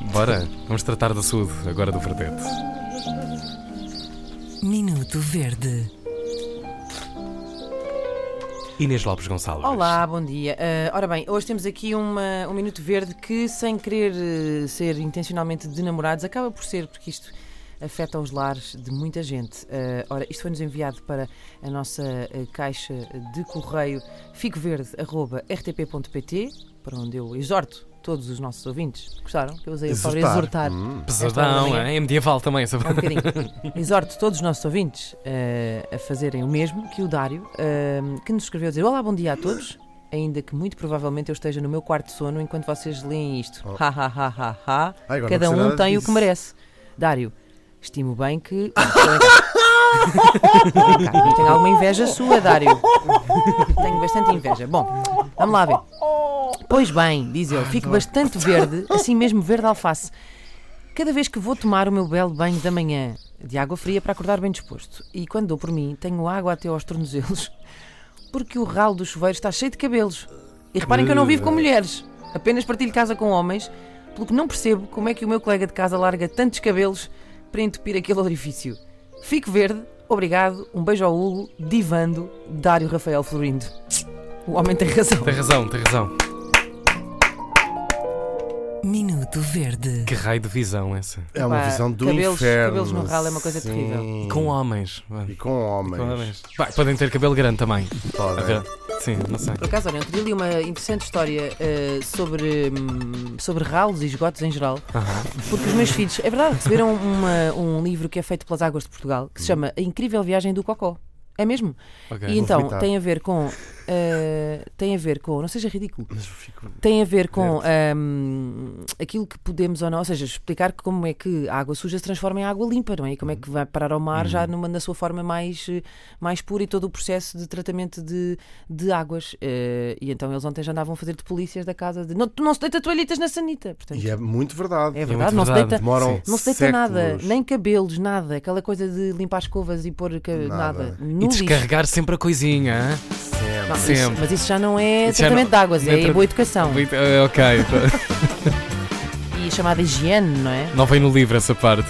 Bora, vamos tratar da saúde agora do verdete. Minuto Verde. Inês Lopes Gonçalves. Olá, bom dia. Ah, ora bem, hoje temos aqui uma- um Minuto Verde que, sem querer eh, ser intencionalmente de namorados, acaba por ser, porque isto afeta os lares de muita gente. Ah, ora, isto foi-nos enviado para a nossa eh, caixa de correio ficoverde.rtp.pt, para onde eu exorto todos os nossos ouvintes. Gostaram? Que eu usei a palavra Exortar. Hum. Pesadão, manhã. é medieval também, sabe? É um bocadinho. Exorto todos os nossos ouvintes eh, a fazerem o mesmo que o Dário, eh, que nos escreveu a dizer: Olá, bom dia a todos. Ainda que muito provavelmente eu esteja no meu quarto de sono enquanto vocês leem isto. Oh. Ha ha ha ha ha. Ai, Cada um tem o que disso. merece. Dário, estimo bem que. Tenho alguma inveja sua, Dário. Tenho bastante inveja. Bom, vamos lá ver. Pois bem, diz ele, fico bastante verde, assim mesmo verde alface. Cada vez que vou tomar o meu belo banho da manhã de água fria para acordar bem disposto, e quando dou por mim, tenho água até aos tornozelos, porque o ralo do chuveiro está cheio de cabelos. E reparem que eu não vivo com mulheres, apenas partilho casa com homens, pelo que não percebo como é que o meu colega de casa larga tantos cabelos para entupir aquele orifício. Fico verde, obrigado, um beijo ao Hugo, divando, Dário Rafael Florindo. O homem tem razão. Tem razão, tem razão. Minuto Verde. Que raio de visão essa. É uma Pá, visão do cabelos- inferno. cabelos no ralo é uma coisa sim. terrível. E com homens. E com homens. Com homens. Vai, podem ter cabelo grande também. A Podem. ver? Sim, não sei. Por acaso, olha, outro dia li uma interessante história eh, sobre, hum, sobre ralos e esgotos em geral, Aham. porque os meus filhos, é verdade, receberam uma- um livro que é feito pelas Águas de Portugal, que se chama A Incrível Viagem do Cocó. É mesmo? Ok. E então vomitar. tem a ver com. eh, tem a ver com. Não seja ridículo. Fico. Tem a ver com hum, aquilo que podemos ou não, ou seja, explicar como é que a água suja se transforma em água limpa, não é? E como é que vai parar ao mar já numa, na sua forma mais, mais pura e todo o processo de tratamento de, de águas. Eh, e então eles ontem já andavam a fazer de polícias da casa de. Não, tu não se deita toalhitas na sanita. Portanto, E é muito verdade. é muito verdade, não se verdade. deita. Demoram Não se deita séculos. nada, nem cabelos, nada. Aquela coisa de limpar escovas e pôr Nada. nada. Lixo. descarregar sempre a coisinha. Sempre. Não, isso- Sempre. mas isso já não é Isso tratamento não- de águas, é tra- boa educação. Eh, ok. E chamada higiene, não é? Não vem no livro essa parte.